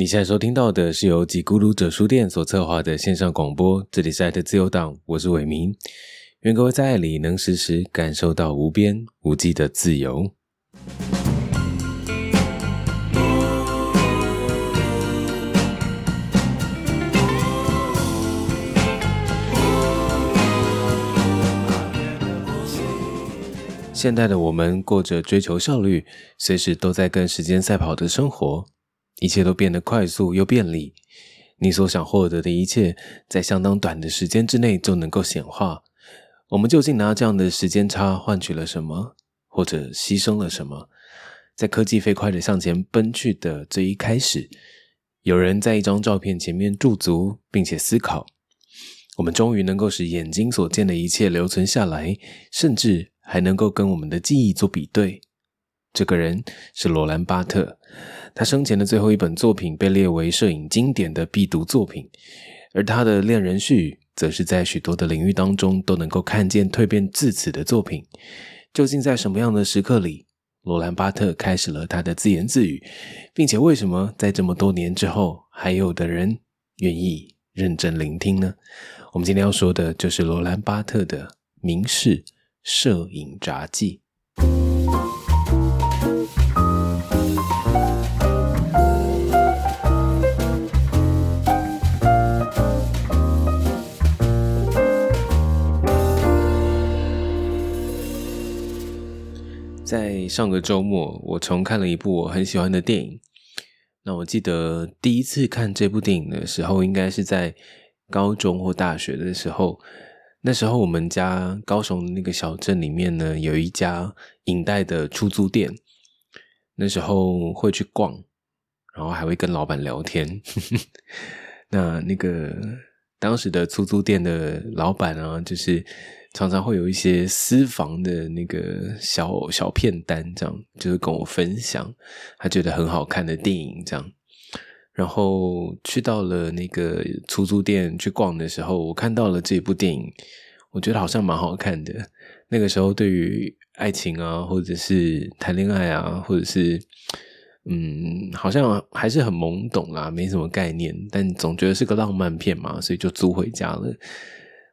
你现在收听到的是由吉咕噜者书店所策划的线上广播，这里是爱的自由党，我是伟明，愿各位在爱里能时时感受到无边无际的自由。现代的我们过着追求效率、随时都在跟时间赛跑的生活，一切都变得快速又便利。你所想获得的一切，在相当短的时间之内就能够显化。我们究竟拿这样的时间差换取了什么，或者牺牲了什么？在科技飞快的向前奔去的这一开始，有人在一张照片前面驻足，并且思考：我们终于能够使眼睛所见的一切留存下来，甚至。还能够跟我们的记忆做比对。这个人是罗兰·巴特，他生前的最后一本作品被列为摄影经典的必读作品，而他的《恋人絮》则是在许多的领域当中都能够看见蜕变自此的作品。究竟在什么样的时刻里，罗兰·巴特开始了他的自言自语，并且为什么在这么多年之后，还有的人愿意认真聆听呢？我们今天要说的就是罗兰·巴特的《明示》。摄影札记，在上个周末，我重看了一部我很喜欢的电影。那我记得第一次看这部电影的时候，应该是在高中或大学的时候。那时候我们家高雄那个小镇里面呢，有一家影带的出租店。那时候会去逛，然后还会跟老板聊天。那那个当时的出租店的老板啊，就是常常会有一些私房的那个小小片单，这样就是跟我分享他觉得很好看的电影，这样。然后去到了那个出租店去逛的时候，我看到了这部电影，我觉得好像蛮好看的。那个时候对于爱情啊，或者是谈恋爱啊，或者是嗯，好像还是很懵懂啦，没什么概念，但总觉得是个浪漫片嘛，所以就租回家了。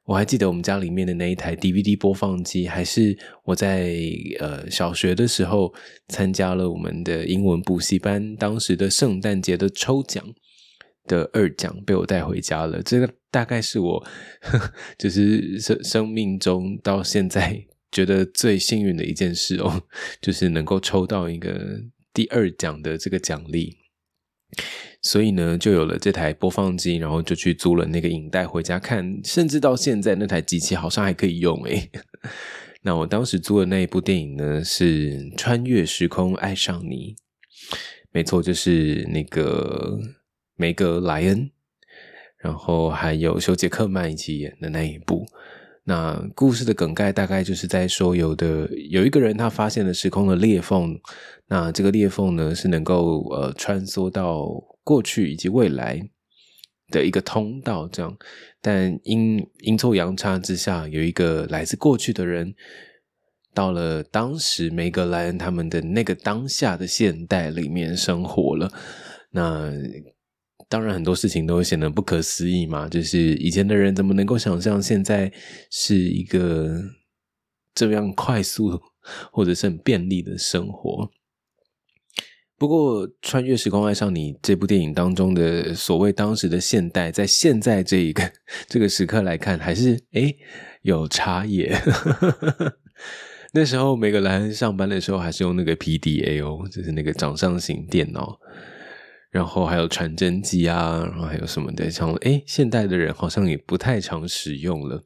我还记得我们家里面的那一台 DVD 播放机，还是我在呃小学的时候参加了我们的英文补习班，当时的圣诞节的抽奖的二奖被我带回家了。这个大概是我 就是生生命中到现在觉得最幸运的一件事哦，就是能够抽到一个第二奖的这个奖励。所以呢，就有了这台播放机，然后就去租了那个影带回家看，甚至到现在那台机器好像还可以用诶。那我当时租的那一部电影呢，是《穿越时空爱上你》，没错，就是那个梅格莱恩，然后还有休杰克曼一起演的那一部。那故事的梗概大概就是在说，有的有一个人他发现了时空的裂缝，那这个裂缝呢是能够呃穿梭到过去以及未来的一个通道，这样。但阴阴错阳差之下，有一个来自过去的人，到了当时梅格莱恩他们的那个当下的现代里面生活了，那。当然，很多事情都会显得不可思议嘛。就是以前的人怎么能够想象现在是一个这样快速或者是很便利的生活？不过，《穿越时空爱上你》这部电影当中的所谓当时的现代，在现在这一个 这个时刻来看，还是诶有差异。那时候，每个人上班的时候还是用那个 PDA 哦，就是那个掌上型电脑。然后还有传真机啊，然后还有什么的，像哎，现代的人好像也不太常使用了。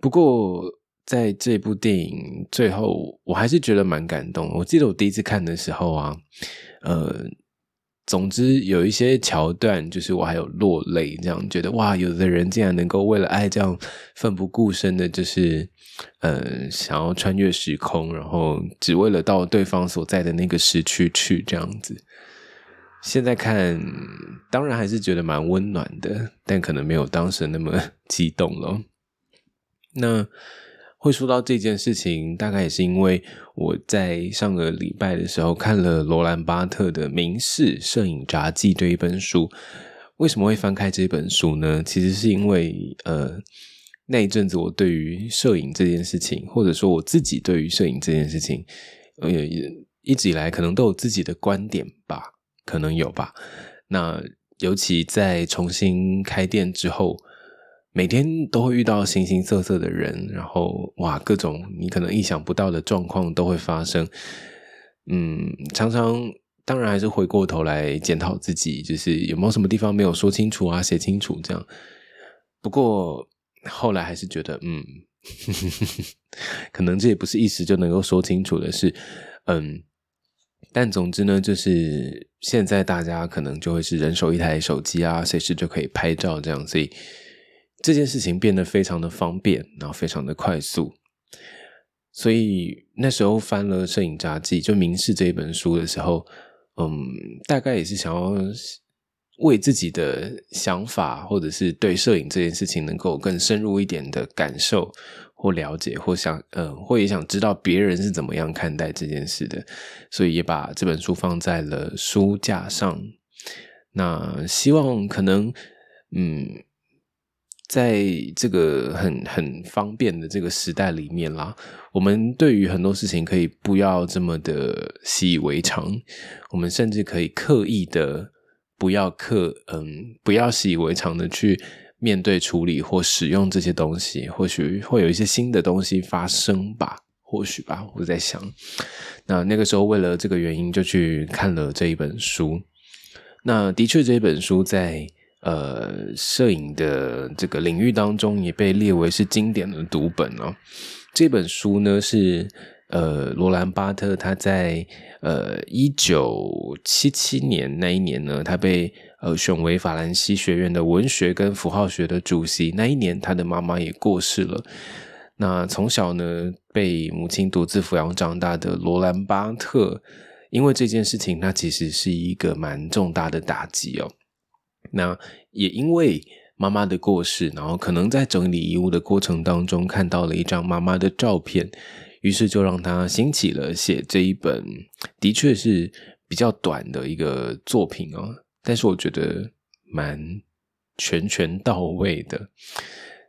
不过在这部电影最后，我还是觉得蛮感动。我记得我第一次看的时候啊，呃，总之有一些桥段，就是我还有落泪，这样觉得哇，有的人竟然能够为了爱这样奋不顾身的，就是呃，想要穿越时空，然后只为了到对方所在的那个时区去，这样子。现在看，当然还是觉得蛮温暖的，但可能没有当时那么激动了。那会说到这件事情，大概也是因为我在上个礼拜的时候看了罗兰巴特的《明示摄影札记》这一本书。为什么会翻开这本书呢？其实是因为呃，那一阵子我对于摄影这件事情，或者说我自己对于摄影这件事情，呃，一直以来可能都有自己的观点吧，可能有吧。那尤其在重新开店之后。每天都会遇到形形色色的人，然后哇，各种你可能意想不到的状况都会发生。嗯，常常当然还是回过头来检讨自己，就是有没有什么地方没有说清楚啊、写清楚这样。不过后来还是觉得，嗯，可能这也不是一时就能够说清楚的事。嗯，但总之呢，就是现在大家可能就会是人手一台手机啊，随时就可以拍照这样，所以。这件事情变得非常的方便，然后非常的快速，所以那时候翻了《摄影札记》就《明示》这一本书的时候，嗯，大概也是想要为自己的想法，或者是对摄影这件事情能够更深入一点的感受或了解，或想，嗯，或也想知道别人是怎么样看待这件事的，所以也把这本书放在了书架上。那希望可能，嗯。在这个很很方便的这个时代里面啦，我们对于很多事情可以不要这么的习以为常，我们甚至可以刻意的不要刻，嗯，不要习以为常的去面对处理或使用这些东西，或许会有一些新的东西发生吧，或许吧，我在想，那那个时候为了这个原因就去看了这一本书，那的确这一本书在。呃，摄影的这个领域当中也被列为是经典的读本哦。这本书呢是呃罗兰巴特他在呃一九七七年那一年呢，他被呃选为法兰西学院的文学跟符号学的主席。那一年他的妈妈也过世了。那从小呢被母亲独自抚养长大的罗兰巴特，因为这件事情，他其实是一个蛮重大的打击哦。那也因为妈妈的过世，然后可能在整理遗物的过程当中看到了一张妈妈的照片，于是就让他兴起了写这一本，的确是比较短的一个作品哦，但是我觉得蛮全全到位的。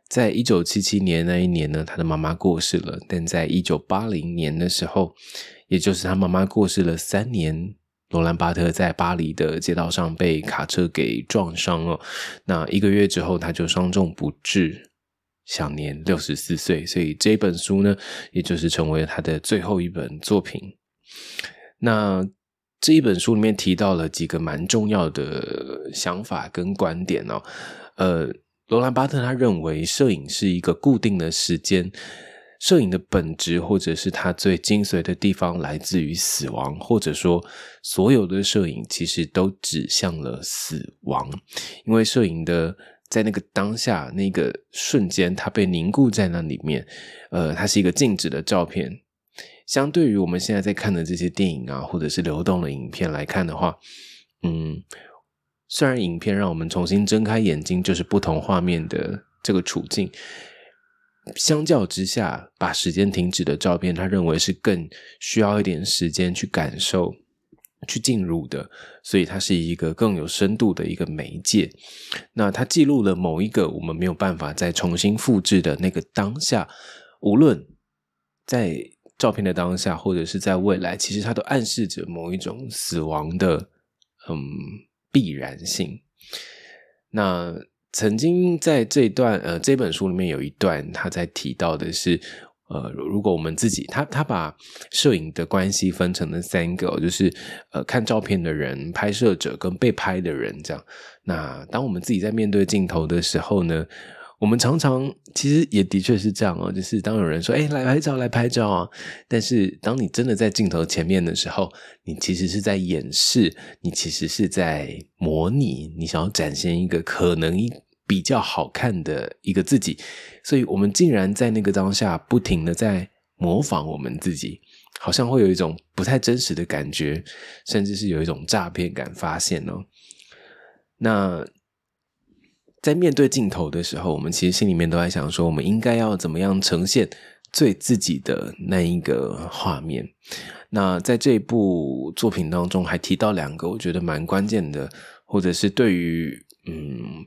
在一九七七年那一年呢，他的妈妈过世了，但在一九八零年的时候，也就是他妈妈过世了三年。罗兰巴特在巴黎的街道上被卡车给撞伤了，那一个月之后他就伤重不治，享年六十四岁。所以这本书呢，也就是成为了他的最后一本作品。那这一本书里面提到了几个蛮重要的想法跟观点哦。呃，罗兰巴特他认为摄影是一个固定的时间。摄影的本质，或者是它最精髓的地方，来自于死亡，或者说，所有的摄影其实都指向了死亡，因为摄影的在那个当下那个瞬间，它被凝固在那里面，呃，它是一个静止的照片。相对于我们现在在看的这些电影啊，或者是流动的影片来看的话，嗯，虽然影片让我们重新睁开眼睛，就是不同画面的这个处境。相较之下，把时间停止的照片，他认为是更需要一点时间去感受、去进入的，所以它是一个更有深度的一个媒介。那它记录了某一个我们没有办法再重新复制的那个当下，无论在照片的当下，或者是在未来，其实它都暗示着某一种死亡的嗯必然性。那。曾经在这段呃这本书里面有一段，他在提到的是，呃，如果我们自己，他他把摄影的关系分成了三个，就是呃看照片的人、拍摄者跟被拍的人这样。那当我们自己在面对镜头的时候呢？我们常常其实也的确是这样哦，就是当有人说“哎，来拍照，来拍照啊”，但是当你真的在镜头前面的时候，你其实是在掩饰，你其实是在模拟，你想要展现一个可能比较好看的一个自己，所以我们竟然在那个当下不停的在模仿我们自己，好像会有一种不太真实的感觉，甚至是有一种诈骗感发现哦。那。在面对镜头的时候，我们其实心里面都在想说，我们应该要怎么样呈现最自己的那一个画面。那在这部作品当中，还提到两个我觉得蛮关键的，或者是对于嗯，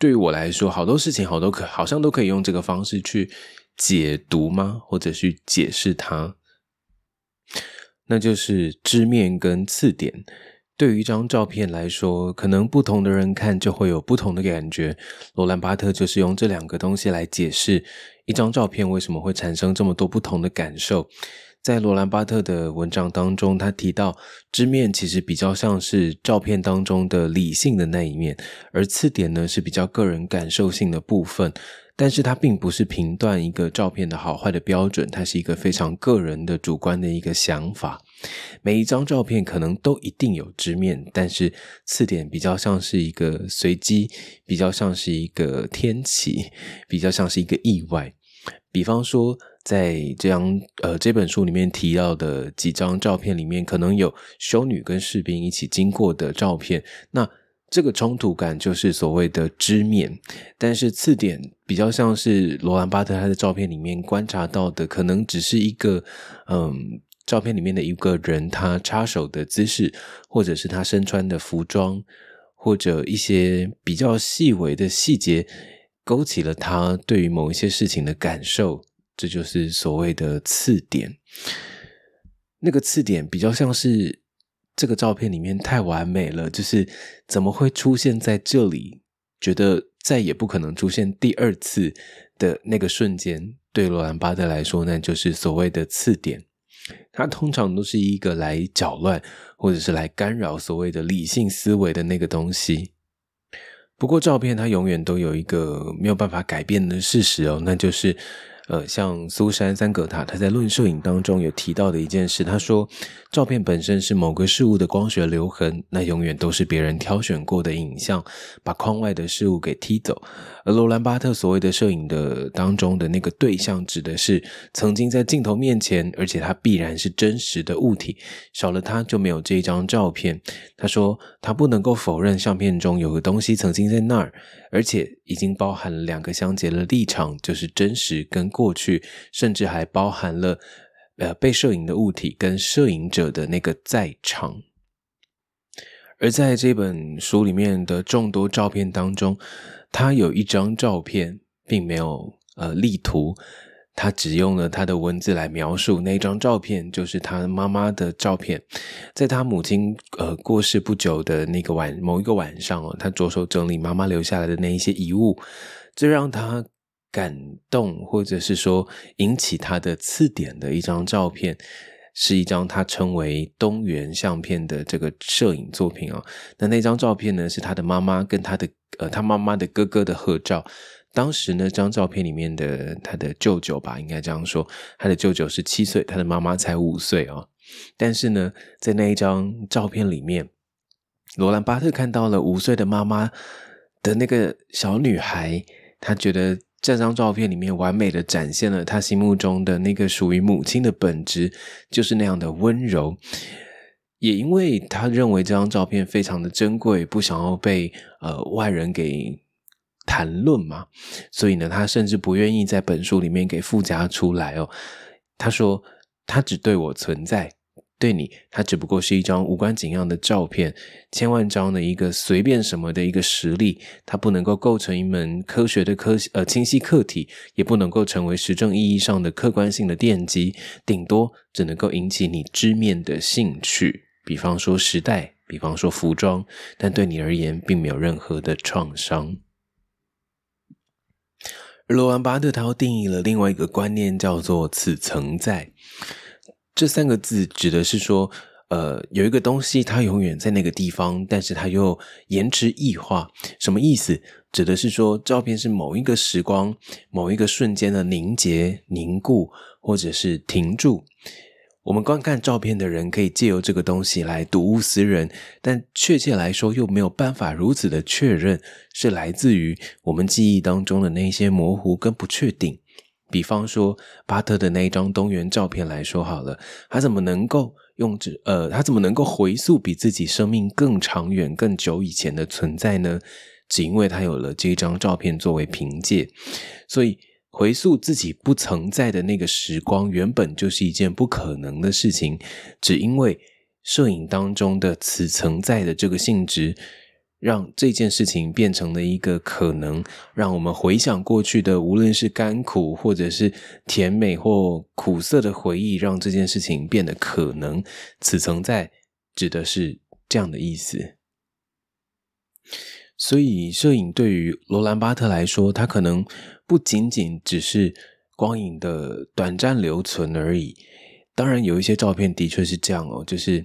对于我来说，好多事情好多可好像都可以用这个方式去解读吗？或者去解释它？那就是知面跟次点。对于一张照片来说，可能不同的人看就会有不同的感觉。罗兰巴特就是用这两个东西来解释一张照片为什么会产生这么多不同的感受。在罗兰巴特的文章当中，他提到知面其实比较像是照片当中的理性的那一面，而次点呢是比较个人感受性的部分。但是它并不是评断一个照片的好坏的标准，它是一个非常个人的主观的一个想法。每一张照片可能都一定有直面，但是次点比较像是一个随机，比较像是一个天启，比较像是一个意外。比方说，在这样呃这本书里面提到的几张照片里面，可能有修女跟士兵一起经过的照片，那这个冲突感就是所谓的知面。但是次点比较像是罗兰巴特他的照片里面观察到的，可能只是一个嗯。照片里面的一个人，他插手的姿势，或者是他身穿的服装，或者一些比较细微的细节，勾起了他对于某一些事情的感受，这就是所谓的刺点。那个刺点比较像是这个照片里面太完美了，就是怎么会出现在这里？觉得再也不可能出现第二次的那个瞬间，对罗兰巴特来说，那就是所谓的刺点。它通常都是一个来搅乱，或者是来干扰所谓的理性思维的那个东西。不过，照片它永远都有一个没有办法改变的事实哦，那就是。呃，像苏珊·三格塔，他在《论摄影》当中有提到的一件事，他说，照片本身是某个事物的光学留痕，那永远都是别人挑选过的影像，把框外的事物给踢走。而罗兰巴特所谓的摄影的当中的那个对象，指的是曾经在镜头面前，而且它必然是真实的物体，少了它就没有这一张照片。他说，他不能够否认相片中有个东西曾经在那儿。而且已经包含了两个相结的立场，就是真实跟过去，甚至还包含了呃被摄影的物体跟摄影者的那个在场。而在这本书里面的众多照片当中，他有一张照片并没有呃立图。他只用了他的文字来描述那张照片，就是他妈妈的照片。在他母亲呃过世不久的那个晚某一个晚上哦，他着手整理妈妈留下来的那一些遗物。最让他感动，或者是说引起他的刺点的一张照片，是一张他称为东原相片的这个摄影作品哦。那那张照片呢，是他的妈妈跟他的呃他妈妈的哥哥的合照。当时呢，张照片里面的他的舅舅吧，应该这样说，他的舅舅是七岁，他的妈妈才五岁哦。但是呢，在那一张照片里面，罗兰巴特看到了五岁的妈妈的那个小女孩，他觉得这张照片里面完美的展现了他心目中的那个属于母亲的本质，就是那样的温柔。也因为他认为这张照片非常的珍贵，不想要被呃外人给。谈论嘛，所以呢，他甚至不愿意在本书里面给附加出来哦。他说，他只对我存在，对你，它只不过是一张无关紧要的照片，千万张的一个随便什么的一个实例，它不能够构成一门科学的科呃清晰课题，也不能够成为实证意义上的客观性的奠基，顶多只能够引起你知面的兴趣，比方说时代，比方说服装，但对你而言，并没有任何的创伤。罗兰巴特他又定义了另外一个观念，叫做“此曾在”。这三个字指的是说，呃，有一个东西它永远在那个地方，但是它又延迟异化。什么意思？指的是说，照片是某一个时光、某一个瞬间的凝结、凝固，或者是停住。我们观看照片的人可以借由这个东西来睹物思人，但确切来说又没有办法如此的确认是来自于我们记忆当中的那些模糊跟不确定。比方说巴特的那一张东原照片来说好了，他怎么能够用这呃，他怎么能够回溯比自己生命更长远、更久以前的存在呢？只因为他有了这张照片作为凭借，所以回溯自己不曾在的那个时光，原本就是一件不可能的事情，只因为摄影当中的此曾在的这个性质。让这件事情变成了一个可能，让我们回想过去的，无论是甘苦，或者是甜美或苦涩的回忆，让这件事情变得可能。此曾在指的是这样的意思。所以，摄影对于罗兰巴特来说，它可能不仅仅只是光影的短暂留存而已。当然，有一些照片的确是这样哦，就是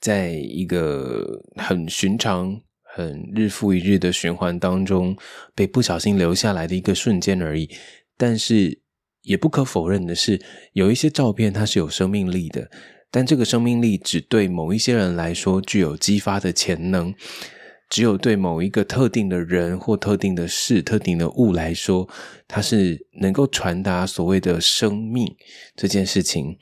在一个很寻常。很日复一日的循环当中，被不小心留下来的一个瞬间而已。但是也不可否认的是，有一些照片它是有生命力的，但这个生命力只对某一些人来说具有激发的潜能，只有对某一个特定的人或特定的事、特定的物来说，它是能够传达所谓的生命这件事情。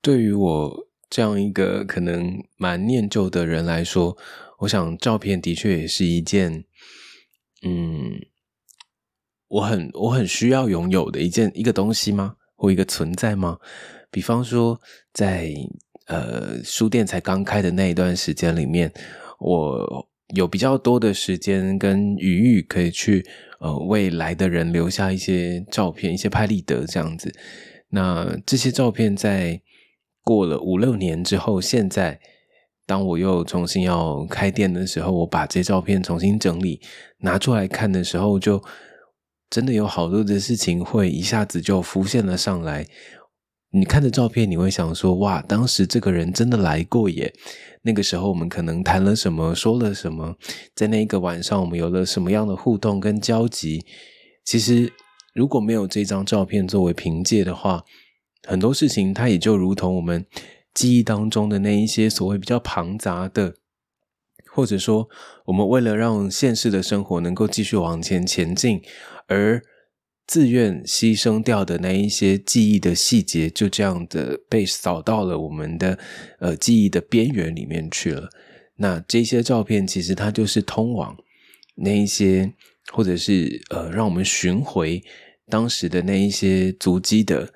对于我。这样一个可能蛮念旧的人来说，我想照片的确也是一件，嗯，我很我很需要拥有的一件一个东西吗？或一个存在吗？比方说，在呃书店才刚开的那一段时间里面，我有比较多的时间跟余裕，可以去呃为来的人留下一些照片，一些拍立得这样子。那这些照片在。过了五六年之后，现在当我又重新要开店的时候，我把这照片重新整理拿出来看的时候，就真的有好多的事情会一下子就浮现了上来。你看着照片，你会想说：“哇，当时这个人真的来过耶！那个时候我们可能谈了什么，说了什么，在那一个晚上我们有了什么样的互动跟交集？其实如果没有这张照片作为凭借的话，很多事情，它也就如同我们记忆当中的那一些所谓比较庞杂的，或者说，我们为了让现实的生活能够继续往前前进，而自愿牺牲掉的那一些记忆的细节，就这样的被扫到了我们的呃记忆的边缘里面去了。那这些照片其实它就是通往那一些，或者是呃让我们寻回当时的那一些足迹的。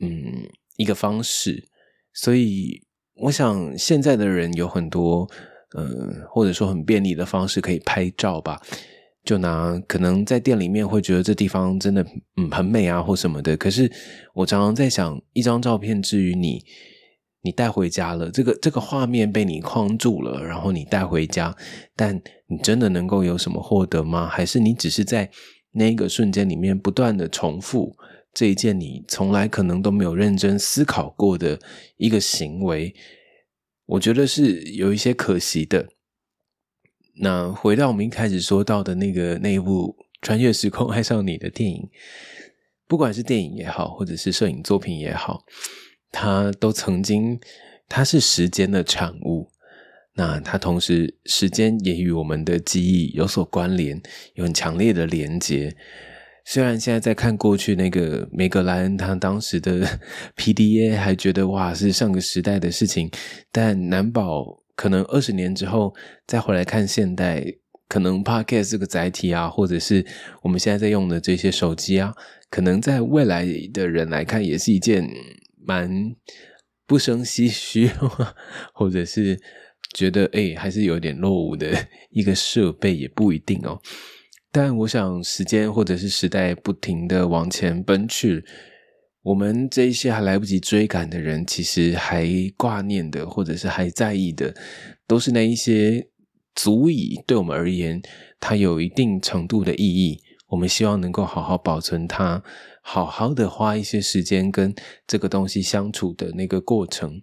嗯，一个方式，所以我想现在的人有很多，呃，或者说很便利的方式可以拍照吧。就拿可能在店里面会觉得这地方真的嗯很美啊或什么的，可是我常常在想，一张照片至于你，你带回家了，这个这个画面被你框住了，然后你带回家，但你真的能够有什么获得吗？还是你只是在那个瞬间里面不断的重复？这一件你从来可能都没有认真思考过的一个行为，我觉得是有一些可惜的。那回到我们一开始说到的那个那一部《穿越时空爱上你》的电影，不管是电影也好，或者是摄影作品也好，它都曾经，它是时间的产物。那它同时时间也与我们的记忆有所关联，有很强烈的连接。虽然现在在看过去那个梅格莱恩他当时的 PDA，还觉得哇是上个时代的事情，但难保可能二十年之后再回来看现代，可能 Podcast 这个载体啊，或者是我们现在在用的这些手机啊，可能在未来的人来看也是一件蛮不生唏嘘，或者是觉得哎还是有点落伍的一个设备，也不一定哦。但我想，时间或者是时代不停的往前奔去，我们这一些还来不及追赶的人，其实还挂念的，或者是还在意的，都是那一些足以对我们而言，它有一定程度的意义。我们希望能够好好保存它，好好的花一些时间跟这个东西相处的那个过程。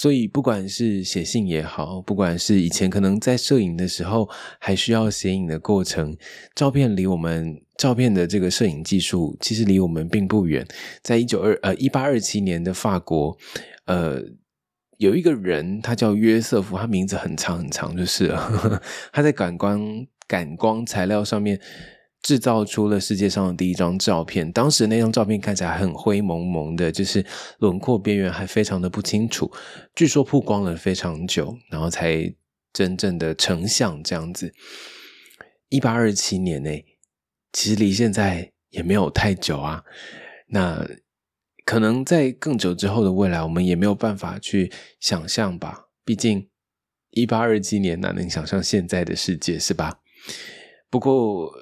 所以，不管是写信也好，不管是以前可能在摄影的时候还需要写影的过程，照片离我们照片的这个摄影技术其实离我们并不远。在一九二呃一八二七年的法国，呃，有一个人他叫约瑟夫，他名字很长很长，就是 他在感光感光材料上面。制造出了世界上的第一张照片，当时那张照片看起来很灰蒙蒙的，就是轮廓边缘还非常的不清楚。据说曝光了非常久，然后才真正的成像这样子。一八二七年呢，其实离现在也没有太久啊。那可能在更久之后的未来，我们也没有办法去想象吧。毕竟一八二七年哪能想象现在的世界是吧？不过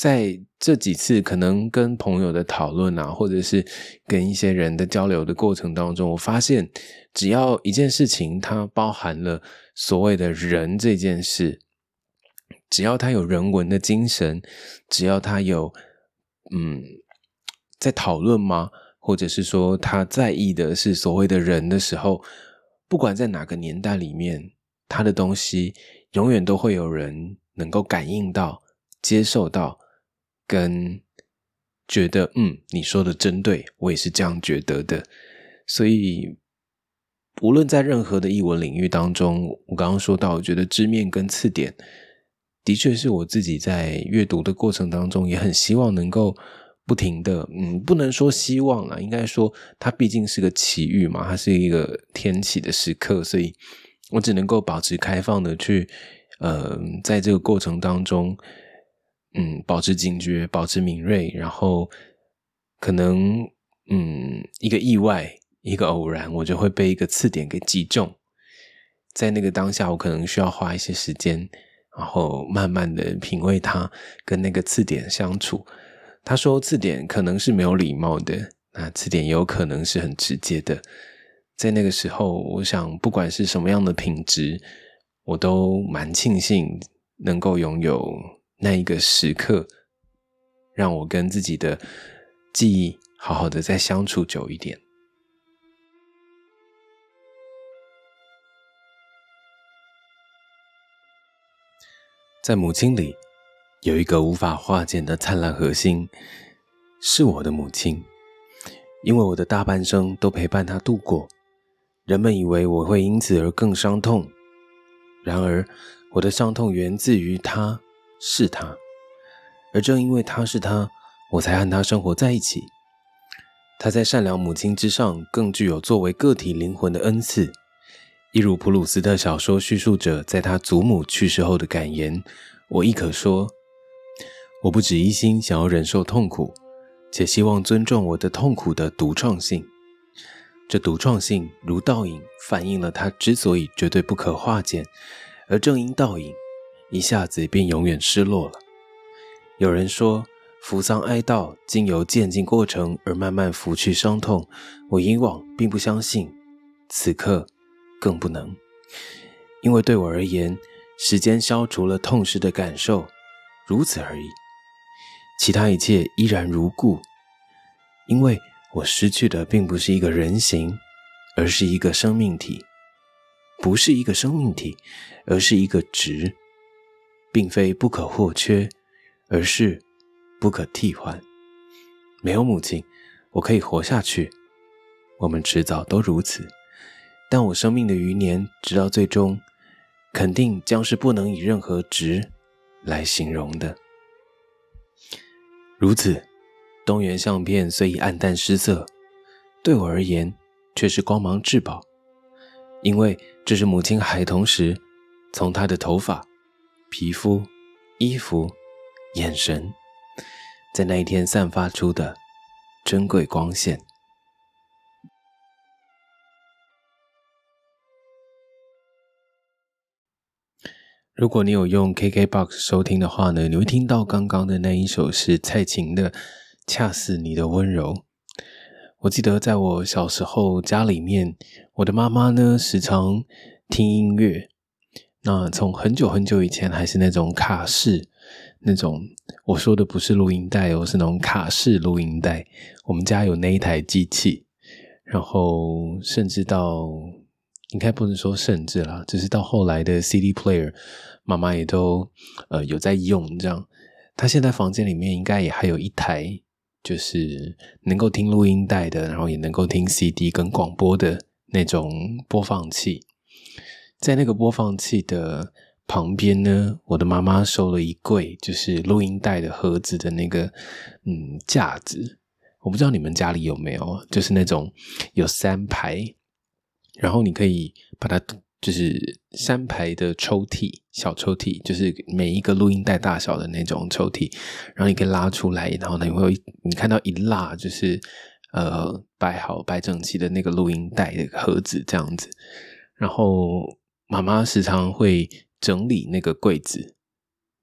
在这几次可能跟朋友的讨论啊，或者是跟一些人的交流的过程当中，我发现只要一件事情它包含了所谓的人这件事。只要他有人文的精神，只要他有嗯在讨论吗？或者是说他在意的是所谓的人的时候，不管在哪个年代里面，他的东西永远都会有人能够感应到、接受到，跟觉得嗯你说的真对，我也是这样觉得的。所以无论在任何的译文领域当中，我刚刚说到，我觉得知面跟次点。的确是我自己在阅读的过程当中，也很希望能够不停的，嗯，不能说希望了，应该说它毕竟是个奇遇嘛，它是一个天启的时刻，所以我只能够保持开放的去，呃，在这个过程当中，嗯，保持警觉，保持敏锐，然后可能，嗯，一个意外，一个偶然，我就会被一个刺点给击中，在那个当下，我可能需要花一些时间。然后慢慢的品味它跟那个字典相处。他说字典可能是没有礼貌的，那字典也有可能是很直接的。在那个时候，我想不管是什么样的品质，我都蛮庆幸能够拥有那一个时刻，让我跟自己的记忆好好的再相处久一点。在母亲里，有一个无法化解的灿烂核心，是我的母亲。因为我的大半生都陪伴她度过，人们以为我会因此而更伤痛。然而，我的伤痛源自于她是他，而正因为她是她，我才和她生活在一起。她在善良母亲之上，更具有作为个体灵魂的恩赐。一如普鲁斯特小说叙述者在他祖母去世后的感言，我亦可说：我不止一心想要忍受痛苦，且希望尊重我的痛苦的独创性。这独创性如倒影，反映了他之所以绝对不可化简，而正因倒影，一下子便永远失落了。有人说，扶桑哀悼经由渐进过程而慢慢拂去伤痛，我以往并不相信，此刻。更不能，因为对我而言，时间消除了痛失的感受，如此而已。其他一切依然如故，因为我失去的并不是一个人形，而是一个生命体；不是一个生命体，而是一个值，并非不可或缺，而是不可替换。没有母亲，我可以活下去。我们迟早都如此。但我生命的余年，直到最终，肯定将是不能以任何值来形容的。如此，东原相片虽已暗淡失色，对我而言却是光芒至宝，因为这是母亲孩童时从她的头发、皮肤、衣服、眼神，在那一天散发出的珍贵光线。如果你有用 KKBOX 收听的话呢，你会听到刚刚的那一首是蔡琴的《恰似你的温柔》。我记得在我小时候，家里面我的妈妈呢时常听音乐。那从很久很久以前，还是那种卡式那种，我说的不是录音带哦，是那种卡式录音带。我们家有那一台机器，然后甚至到应该不能说甚至啦，只是到后来的 CD player。妈妈也都呃有在用这样，她现在房间里面应该也还有一台，就是能够听录音带的，然后也能够听 CD 跟广播的那种播放器。在那个播放器的旁边呢，我的妈妈收了一柜就是录音带的盒子的那个嗯架子，我不知道你们家里有没有，就是那种有三排，然后你可以把它就是三排的抽屉，小抽屉，就是每一个录音带大小的那种抽屉，然后你可以拉出来，然后，你会你看到一拉就是呃摆好摆整齐的那个录音带的盒子这样子，然后妈妈时常会整理那个柜子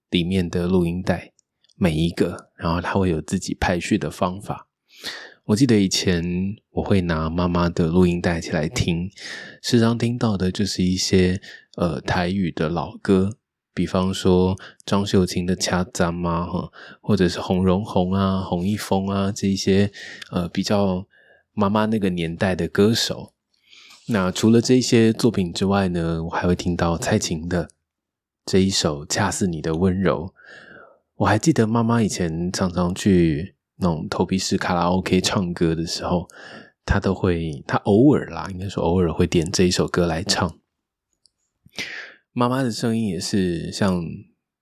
里面的录音带每一个，然后她会有自己排序的方法。我记得以前我会拿妈妈的录音带起来听，时常听到的就是一些呃台语的老歌，比方说张秀琴的《恰赞》啊，哈，或者是洪荣宏啊、洪一峰啊这一些呃比较妈妈那个年代的歌手。那除了这些作品之外呢，我还会听到蔡琴的这一首《恰似你的温柔》。我还记得妈妈以前常常去。那种头皮式卡拉 OK 唱歌的时候，她都会，她偶尔啦，应该说偶尔会点这一首歌来唱。妈妈的声音也是像，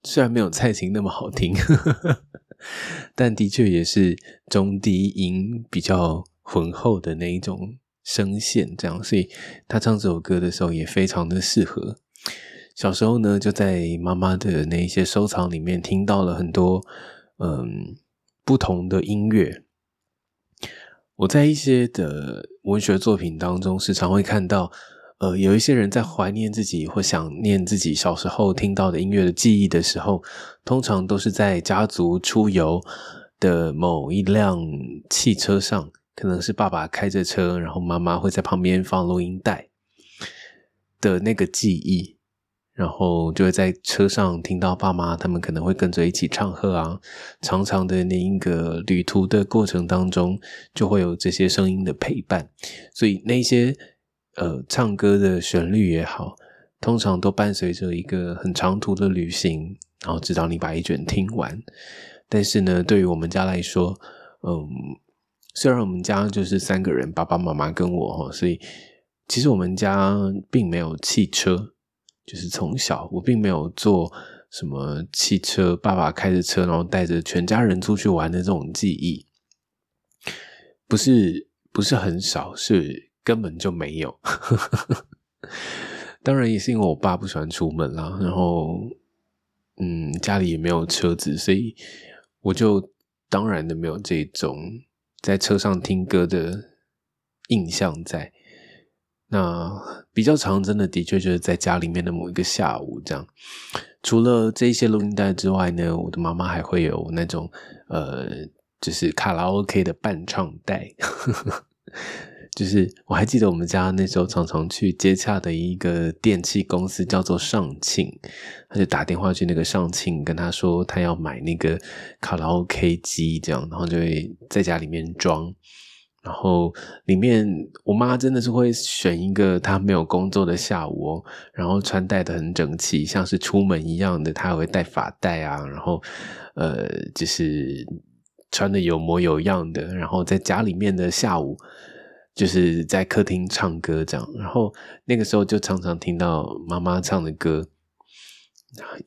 虽然没有蔡琴那么好听，呵呵但的确也是中低音比较浑厚的那一种声线，这样，所以他唱这首歌的时候也非常的适合。小时候呢，就在妈妈的那一些收藏里面听到了很多，嗯。不同的音乐，我在一些的文学作品当中，时常会看到，呃，有一些人在怀念自己或想念自己小时候听到的音乐的记忆的时候，通常都是在家族出游的某一辆汽车上，可能是爸爸开着车，然后妈妈会在旁边放录音带的那个记忆。然后就会在车上听到爸妈他们可能会跟着一起唱和啊，长长的那一个旅途的过程当中，就会有这些声音的陪伴，所以那些呃唱歌的旋律也好，通常都伴随着一个很长途的旅行，然后直到你把一卷听完。但是呢，对于我们家来说，嗯，虽然我们家就是三个人，爸爸妈妈跟我哈，所以其实我们家并没有汽车。就是从小，我并没有坐什么汽车，爸爸开着车，然后带着全家人出去玩的这种记忆，不是不是很少，是根本就没有。当然也是因为我爸不喜欢出门啦，然后嗯，家里也没有车子，所以我就当然的没有这种在车上听歌的印象在。那比较长，真的的确就是在家里面的某一个下午这样。除了这些录音带之外呢，我的妈妈还会有那种呃，就是卡拉 OK 的伴唱带。就是我还记得我们家那时候常常去接洽的一个电器公司叫做上庆，他就打电话去那个上庆，跟他说他要买那个卡拉 OK 机，这样，然后就会在家里面装。然后里面，我妈真的是会选一个她没有工作的下午哦，然后穿戴的很整齐，像是出门一样的。她还会戴发带啊，然后呃，就是穿的有模有样的。然后在家里面的下午，就是在客厅唱歌这样。然后那个时候就常常听到妈妈唱的歌，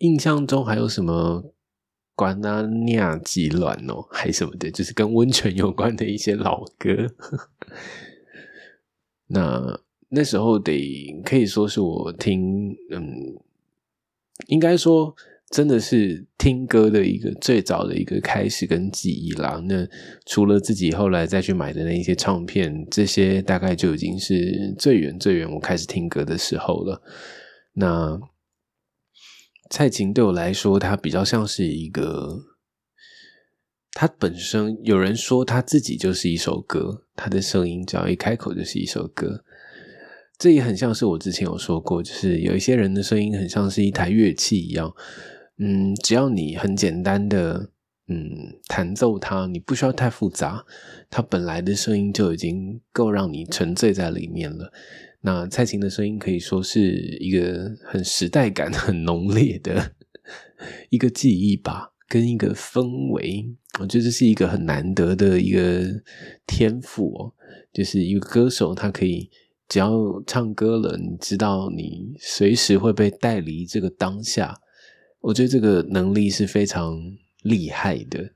印象中还有什么？关啊尼亚吉卵哦，还什么的，就是跟温泉有关的一些老歌。那那时候得可以说是我听，嗯，应该说真的是听歌的一个最早的一个开始跟记忆啦。那除了自己后来再去买的那一些唱片，这些大概就已经是最远最远我开始听歌的时候了。那。蔡琴对我来说，她比较像是一个，她本身有人说她自己就是一首歌，她的声音只要一开口就是一首歌。这也很像是我之前有说过，就是有一些人的声音很像是一台乐器一样，嗯，只要你很简单的嗯弹奏它，你不需要太复杂，它本来的声音就已经够让你沉醉在里面了。那蔡琴的声音可以说是一个很时代感很浓烈的一个记忆吧，跟一个氛围，我觉得这是一个很难得的一个天赋哦。就是一个歌手，他可以只要唱歌了，你知道你随时会被带离这个当下。我觉得这个能力是非常厉害的。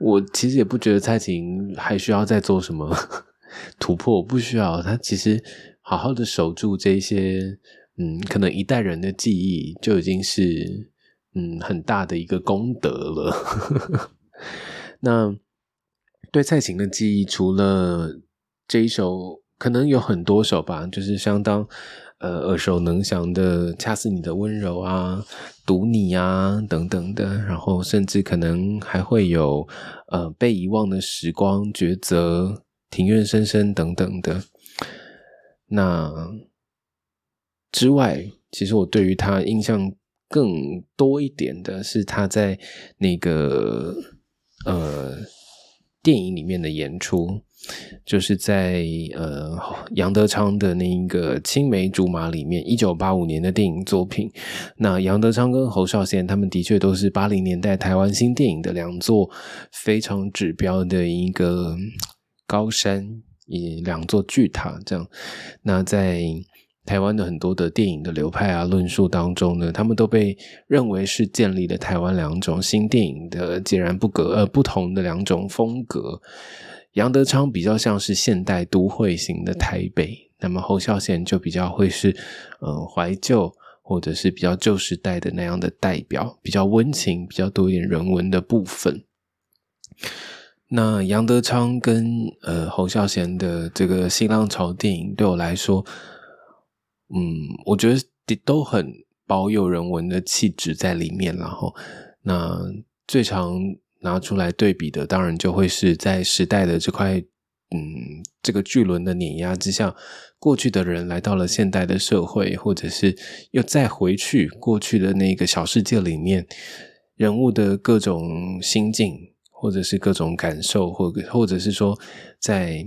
我其实也不觉得蔡琴还需要再做什么 突破，不需要他其实。好好的守住这些嗯，可能一代人的记忆就已经是嗯很大的一个功德了。那对蔡琴的记忆，除了这一首，可能有很多首吧，就是相当呃耳熟能详的《恰似你的温柔》啊，《读你》啊等等的，然后甚至可能还会有呃被遗忘的时光、抉择、庭院深深等等的。那之外，其实我对于他印象更多一点的是他在那个呃电影里面的演出，就是在呃杨德昌的那一个《青梅竹马》里面，一九八五年的电影作品。那杨德昌跟侯孝贤他们的确都是八零年代台湾新电影的两座非常指标的一个高山。以两座巨塔这样，那在台湾的很多的电影的流派啊论述当中呢，他们都被认为是建立了台湾两种新电影的截然不隔呃不同的两种风格。杨德昌比较像是现代都会型的台北，那么侯孝贤就比较会是呃怀旧或者是比较旧时代的那样的代表，比较温情，比较多一点人文的部分。那杨德昌跟呃侯孝贤的这个新浪潮电影，对我来说，嗯，我觉得都很保有人文的气质在里面。然后，那最常拿出来对比的，当然就会是在时代的这块，嗯，这个巨轮的碾压之下，过去的人来到了现代的社会，或者是又再回去过去的那个小世界里面，人物的各种心境。或者是各种感受，或或者是说，在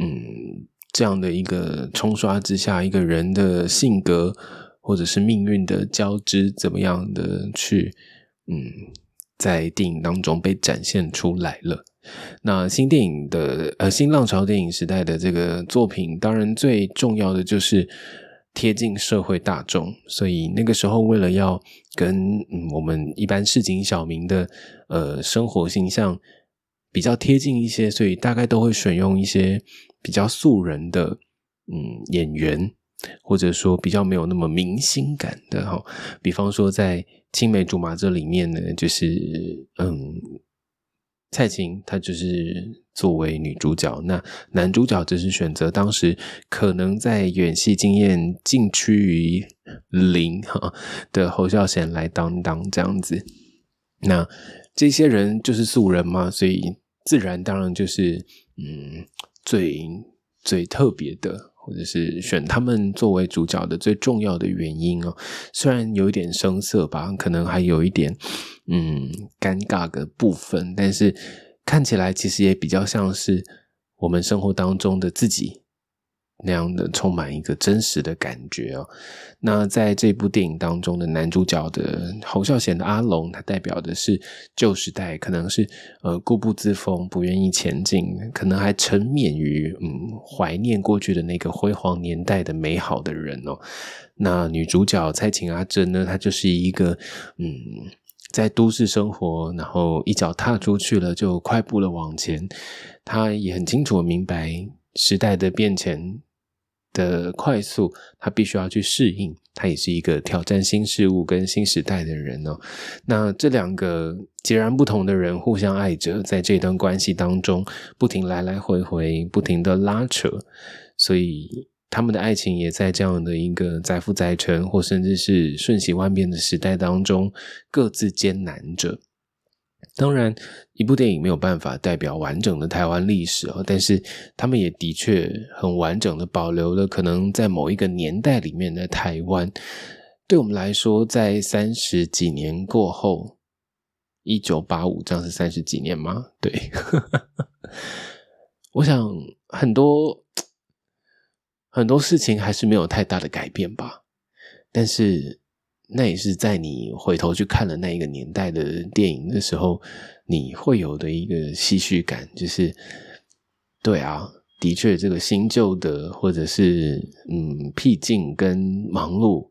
嗯这样的一个冲刷之下，一个人的性格或者是命运的交织，怎么样的去嗯在电影当中被展现出来了？那新电影的呃新浪潮电影时代的这个作品，当然最重要的就是贴近社会大众，所以那个时候为了要跟嗯我们一般市井小民的。呃，生活形象比较贴近一些，所以大概都会选用一些比较素人的嗯演员，或者说比较没有那么明星感的哈。比方说在《青梅竹马》这里面呢，就是嗯，蔡琴她就是作为女主角，那男主角只是选择当时可能在演戏经验近趋于零哈的侯孝贤来当当这样子，那。这些人就是素人嘛，所以自然当然就是嗯最最特别的，或者是选他们作为主角的最重要的原因哦。虽然有一点生涩吧，可能还有一点嗯尴尬的部分，但是看起来其实也比较像是我们生活当中的自己。那样的充满一个真实的感觉哦。那在这部电影当中的男主角的侯孝贤的阿龙，他代表的是旧时代，可能是呃固步自封，不愿意前进，可能还沉湎于嗯怀念过去的那个辉煌年代的美好的人哦。那女主角蔡琴阿珍呢，她就是一个嗯在都市生活，然后一脚踏出去了就快步的往前，她也很清楚明白时代的变迁。的快速，他必须要去适应，他也是一个挑战新事物跟新时代的人哦。那这两个截然不同的人互相爱着，在这段关系当中，不停来来回回，不停的拉扯，所以他们的爱情也在这样的一个载浮载沉，或甚至是瞬息万变的时代当中，各自艰难着。当然，一部电影没有办法代表完整的台湾历史哦，但是他们也的确很完整的保留了可能在某一个年代里面的台湾。对我们来说，在三十几年过后，一九八五这样是三十几年吗？对，我想很多很多事情还是没有太大的改变吧，但是。那也是在你回头去看了那一个年代的电影的时候，你会有的一个唏嘘感，就是对啊，的确，这个新旧的，或者是嗯僻静跟忙碌，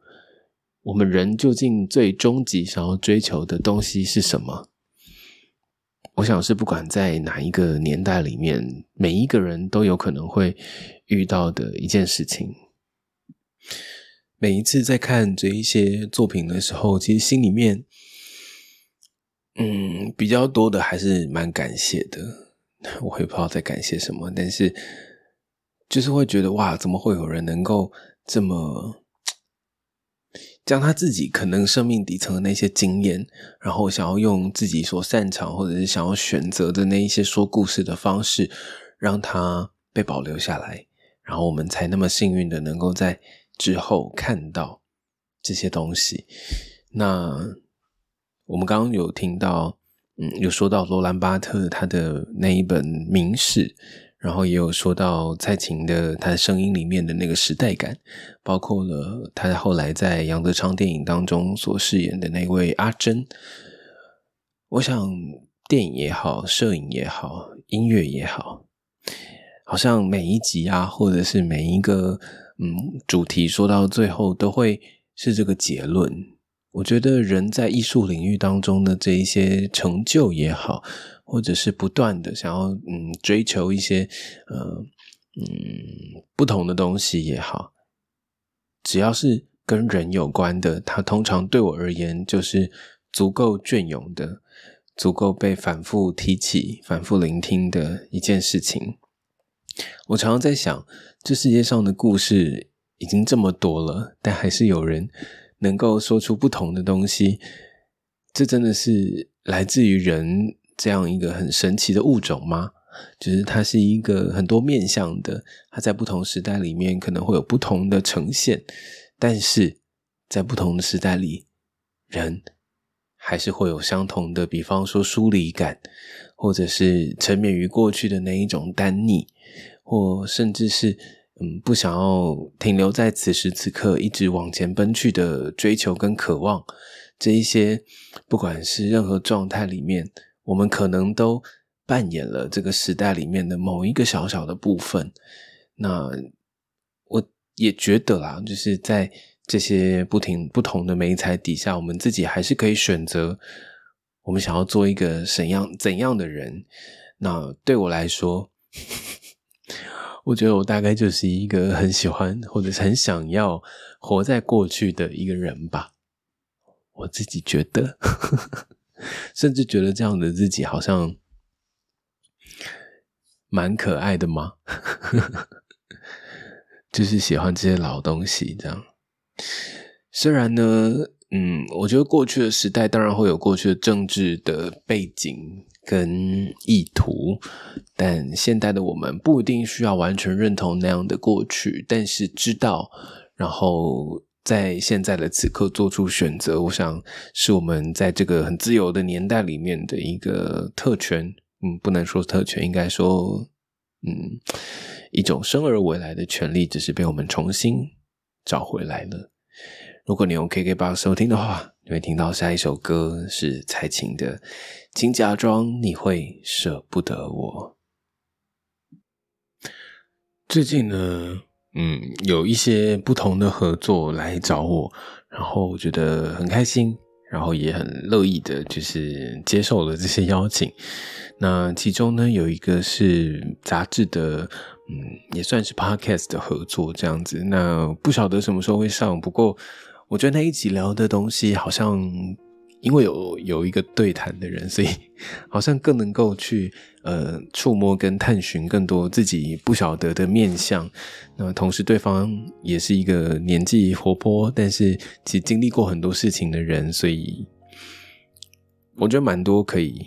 我们人究竟最终极想要追求的东西是什么？我想是不管在哪一个年代里面，每一个人都有可能会遇到的一件事情。每一次在看这一些作品的时候，其实心里面，嗯，比较多的还是蛮感谢的。我也不知道在感谢什么，但是就是会觉得哇，怎么会有人能够这么将他自己可能生命底层的那些经验，然后想要用自己所擅长或者是想要选择的那一些说故事的方式，让他被保留下来，然后我们才那么幸运的能够在。之后看到这些东西，那我们刚刚有听到，嗯，有说到罗兰巴特他的那一本名士，然后也有说到蔡琴的他的声音里面的那个时代感，包括了他后来在杨德昌电影当中所饰演的那位阿珍。我想电影也好，摄影也好，音乐也好，好像每一集啊，或者是每一个。嗯，主题说到最后都会是这个结论。我觉得人在艺术领域当中的这一些成就也好，或者是不断的想要嗯追求一些呃嗯不同的东西也好，只要是跟人有关的，它通常对我而言就是足够隽永的，足够被反复提起、反复聆听的一件事情。我常常在想。这世界上的故事已经这么多了，但还是有人能够说出不同的东西。这真的是来自于人这样一个很神奇的物种吗？就是它是一个很多面向的，它在不同时代里面可能会有不同的呈现，但是在不同的时代里，人还是会有相同的，比方说疏离感，或者是沉湎于过去的那一种单溺，或甚至是。嗯，不想要停留在此时此刻，一直往前奔去的追求跟渴望，这一些，不管是任何状态里面，我们可能都扮演了这个时代里面的某一个小小的部分。那我也觉得啦，就是在这些不停不同的媒材底下，我们自己还是可以选择，我们想要做一个怎样怎样的人。那对我来说。我觉得我大概就是一个很喜欢或者是很想要活在过去的一个人吧。我自己觉得，甚至觉得这样的自己好像蛮可爱的嘛。就是喜欢这些老东西，这样。虽然呢，嗯，我觉得过去的时代当然会有过去的政治的背景。跟意图，但现代的我们不一定需要完全认同那样的过去，但是知道，然后在现在的此刻做出选择，我想是我们在这个很自由的年代里面的一个特权。嗯，不能说特权，应该说，嗯，一种生而为来的权利，只是被我们重新找回来了。如果你用 KKBOX 收听的话，你会听到下一首歌是蔡琴的。请假装你会舍不得我。最近呢，嗯，有一些不同的合作来找我，然后我觉得很开心，然后也很乐意的，就是接受了这些邀请。那其中呢，有一个是杂志的，嗯，也算是 podcast 的合作这样子。那不晓得什么时候会上，不过我觉得那一集聊的东西好像。因为有有一个对谈的人，所以 好像更能够去呃触摸跟探寻更多自己不晓得的面相。那同时，对方也是一个年纪活泼，但是其实经历过很多事情的人，所以我觉得蛮多可以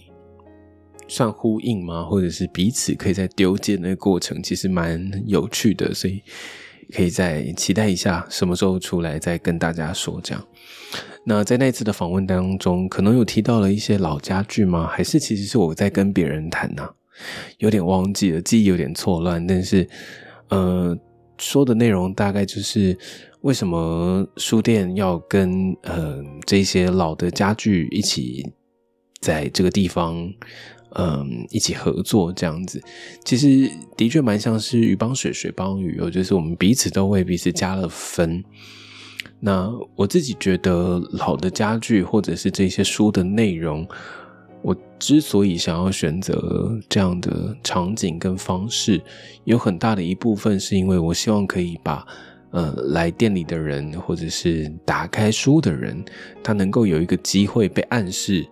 算呼应吗？或者是彼此可以在丢件的过程，其实蛮有趣的。所以可以再期待一下，什么时候出来再跟大家说这样。那在那次的访问当中，可能有提到了一些老家具吗？还是其实是我在跟别人谈呢？有点忘记了，记忆有点错乱。但是，呃，说的内容大概就是为什么书店要跟呃这些老的家具一起在这个地方，嗯，一起合作这样子。其实的确蛮像是鱼帮水，水帮鱼，哦，就是我们彼此都为彼此加了分。那我自己觉得，老的家具或者是这些书的内容，我之所以想要选择这样的场景跟方式，有很大的一部分是因为我希望可以把呃，来店里的人，或者是打开书的人，他能够有一个机会被暗示，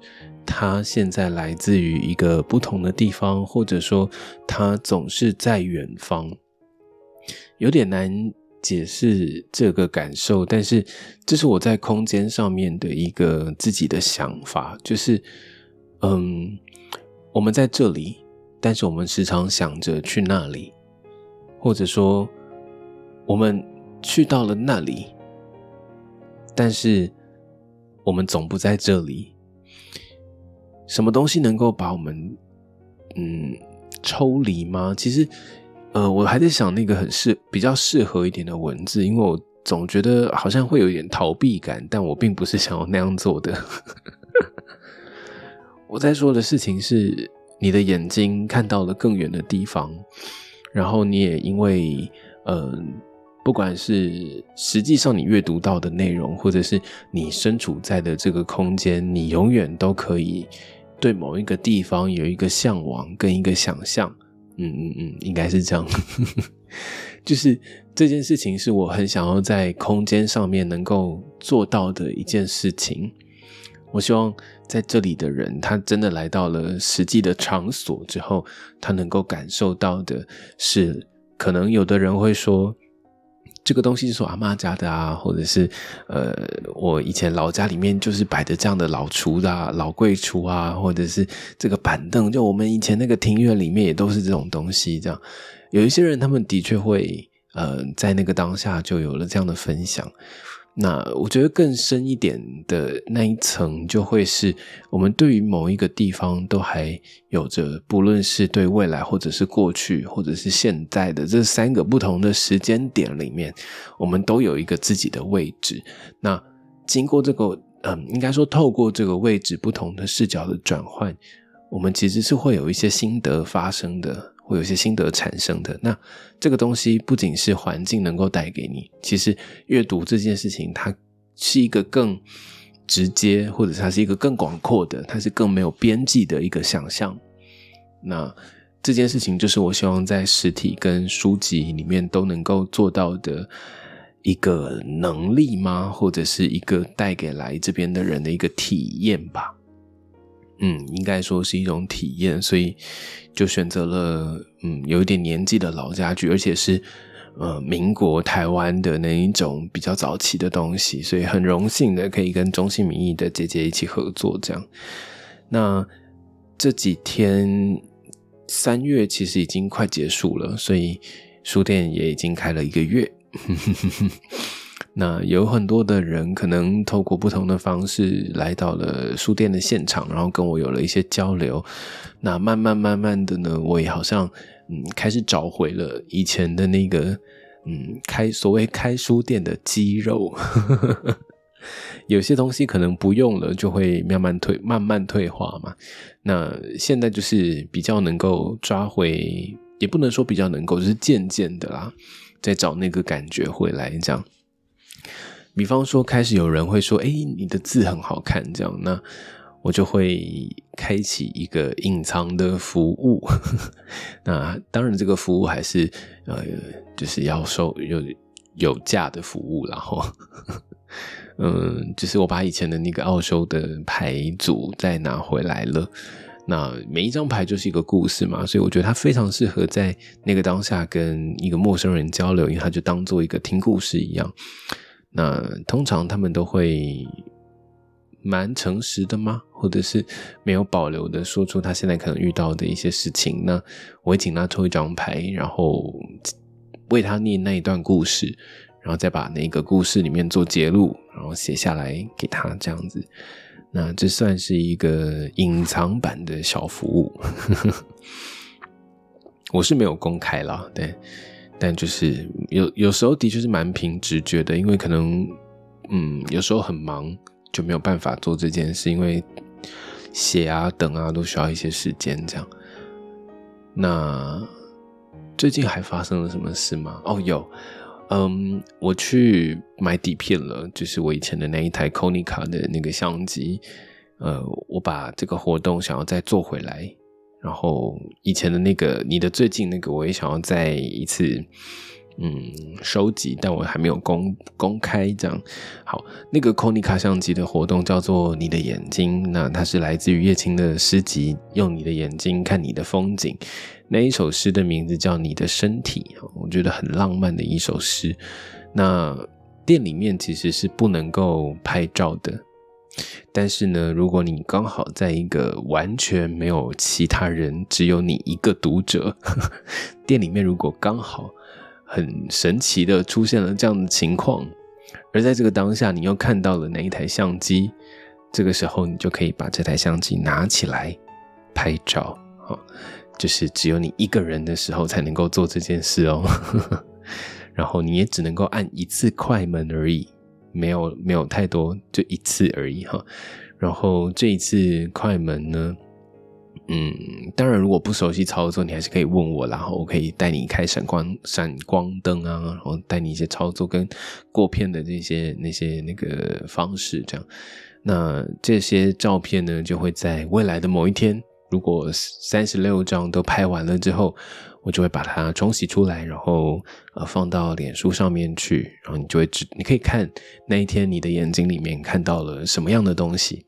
他现在来自于一个不同的地方，或者说他总是在远方，有点难解释这个感受，但是这是我在空间上面的一个自己的想法，就是，嗯，我们在这里，但是我们时常想着去那里，或者说我们。去到了那里，但是我们总不在这里。什么东西能够把我们嗯抽离吗？其实，呃，我还在想那个很适比较适合一点的文字，因为我总觉得好像会有一点逃避感，但我并不是想要那样做的。我在说的事情是，你的眼睛看到了更远的地方，然后你也因为嗯。不管是实际上你阅读到的内容，或者是你身处在的这个空间，你永远都可以对某一个地方有一个向往跟一个想象。嗯嗯嗯，应该是这样。就是这件事情是我很想要在空间上面能够做到的一件事情。我希望在这里的人，他真的来到了实际的场所之后，他能够感受到的是，可能有的人会说。这个东西是我阿妈家的啊，或者是呃，我以前老家里面就是摆的这样的老橱的老柜橱啊，或者是这个板凳，就我们以前那个庭院里面也都是这种东西。这样，有一些人他们的确会呃，在那个当下就有了这样的分享。那我觉得更深一点的那一层，就会是我们对于某一个地方都还有着，不论是对未来，或者是过去，或者是现在的这三个不同的时间点里面，我们都有一个自己的位置。那经过这个，嗯，应该说透过这个位置不同的视角的转换，我们其实是会有一些心得发生的。会有些心得产生的。那这个东西不仅是环境能够带给你，其实阅读这件事情，它是一个更直接，或者它是一个更广阔的，它是更没有边际的一个想象。那这件事情就是我希望在实体跟书籍里面都能够做到的一个能力吗？或者是一个带给来这边的人的一个体验吧。嗯，应该说是一种体验，所以就选择了嗯有一点年纪的老家具，而且是呃民国台湾的那一种比较早期的东西，所以很荣幸的可以跟中信民意的姐姐一起合作这样。那这几天三月其实已经快结束了，所以书店也已经开了一个月。那有很多的人可能透过不同的方式来到了书店的现场，然后跟我有了一些交流。那慢慢慢慢的呢，我也好像嗯开始找回了以前的那个嗯开所谓开书店的肌肉。有些东西可能不用了，就会慢慢退慢慢退化嘛。那现在就是比较能够抓回，也不能说比较能够，就是渐渐的啦，在找那个感觉回来这样。比方说，开始有人会说：“哎，你的字很好看。”这样，那我就会开启一个隐藏的服务。那当然，这个服务还是呃，就是要收有有价的服务。然后，嗯，就是我把以前的那个奥修的牌组再拿回来了。那每一张牌就是一个故事嘛，所以我觉得它非常适合在那个当下跟一个陌生人交流，因为它就当做一个听故事一样。那通常他们都会蛮诚实的吗？或者是没有保留的说出他现在可能遇到的一些事情？那我会请他抽一张牌，然后为他念那一段故事，然后再把那个故事里面做揭露，然后写下来给他这样子。那这算是一个隐藏版的小服务，我是没有公开了，对。但就是有有时候的确是蛮凭直觉的，因为可能嗯有时候很忙就没有办法做这件事，因为写啊等啊都需要一些时间这样。那最近还发生了什么事吗？哦有，嗯我去买底片了，就是我以前的那一台 Konica 的那个相机，呃我把这个活动想要再做回来。然后以前的那个，你的最近那个，我也想要再一次嗯收集，但我还没有公公开这样。好，那个 KONI 卡相机的活动叫做你的眼睛，那它是来自于叶青的诗集，用你的眼睛看你的风景。那一首诗的名字叫你的身体，我觉得很浪漫的一首诗。那店里面其实是不能够拍照的。但是呢，如果你刚好在一个完全没有其他人，只有你一个读者 店里面，如果刚好很神奇的出现了这样的情况，而在这个当下，你又看到了那一台相机，这个时候你就可以把这台相机拿起来拍照啊，就是只有你一个人的时候才能够做这件事哦，呵 呵然后你也只能够按一次快门而已。没有没有太多，就一次而已哈。然后这一次快门呢，嗯，当然如果不熟悉操作，你还是可以问我，然后我可以带你开闪光闪光灯啊，然后带你一些操作跟过片的这些那些那个方式这样。那这些照片呢，就会在未来的某一天，如果三十六张都拍完了之后。我就会把它冲洗出来，然后呃放到脸书上面去，然后你就会知，你可以看那一天你的眼睛里面看到了什么样的东西。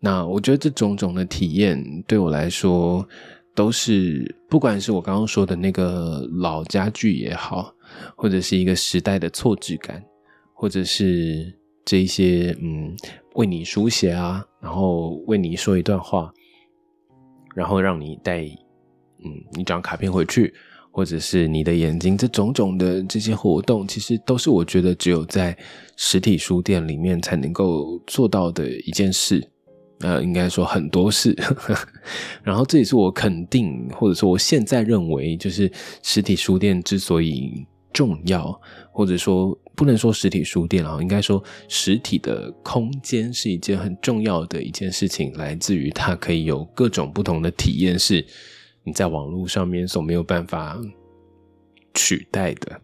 那我觉得这种种的体验对我来说，都是不管是我刚刚说的那个老家具也好，或者是一个时代的错置感，或者是这一些嗯为你书写啊，然后为你说一段话，然后让你带。嗯，一张卡片回去，或者是你的眼睛，这种种的这些活动，其实都是我觉得只有在实体书店里面才能够做到的一件事。呃，应该说很多事。然后这也是我肯定，或者说我现在认为，就是实体书店之所以重要，或者说不能说实体书店啊，应该说实体的空间是一件很重要的一件事情，来自于它可以有各种不同的体验是。你在网络上面所没有办法取代的，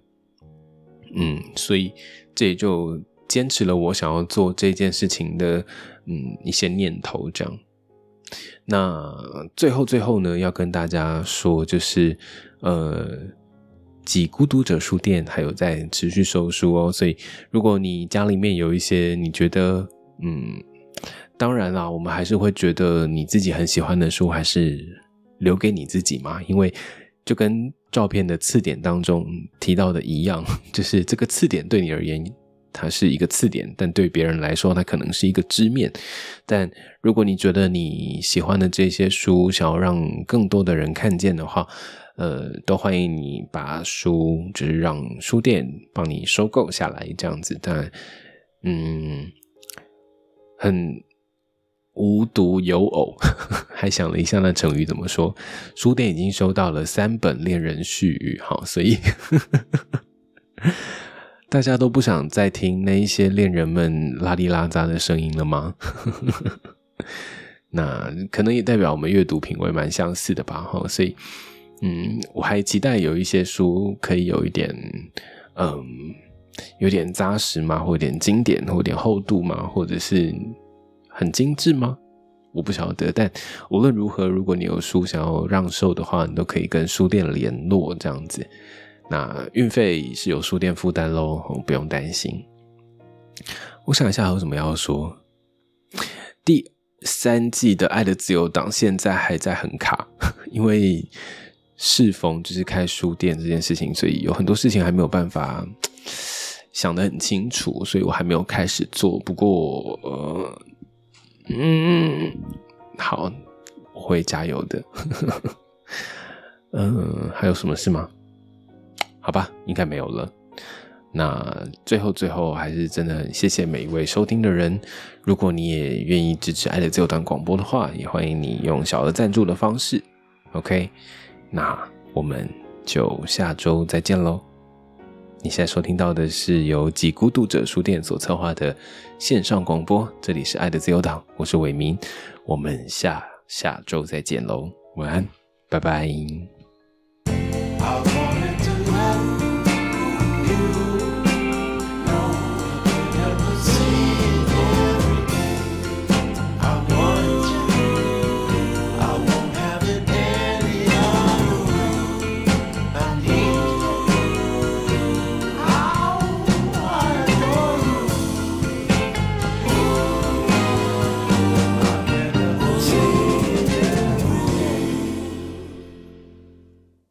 嗯，所以这也就坚持了我想要做这件事情的，嗯，一些念头。这样，那最后最后呢，要跟大家说，就是呃，几孤独者书店还有在持续收书哦。所以，如果你家里面有一些你觉得，嗯，当然啦，我们还是会觉得你自己很喜欢的书，还是。留给你自己嘛？因为就跟照片的次点当中提到的一样，就是这个次点对你而言，它是一个次点，但对别人来说，它可能是一个知面。但如果你觉得你喜欢的这些书，想要让更多的人看见的话，呃，都欢迎你把书就是让书店帮你收购下来，这样子。但嗯，很。无独有偶，还想了一下那成语怎么说？书店已经收到了三本恋人絮语，好，所以 大家都不想再听那一些恋人们拉里拉扎的声音了吗？那可能也代表我们阅读品味蛮相似的吧，哈，所以嗯，我还期待有一些书可以有一点嗯，有点扎实嘛，或有点经典，或有点厚度嘛，或者是。很精致吗？我不晓得。但无论如何，如果你有书想要让售的话，你都可以跟书店联络这样子。那运费是由书店负担喽，不用担心。我想一下还有什么要说。第三季的《爱的自由党》现在还在很卡，因为适逢就是开书店这件事情，所以有很多事情还没有办法想得很清楚，所以我还没有开始做。不过呃。嗯，好，我会加油的。嗯，还有什么事吗？好吧，应该没有了。那最后最后，还是真的很谢谢每一位收听的人。如果你也愿意支持爱的自由党广播的话，也欢迎你用小额赞助的方式。OK，那我们就下周再见喽。你现在收听到的是由几孤独者书店所策划的线上广播，这里是爱的自由党，我是伟明，我们下下周再见喽，晚安，拜拜。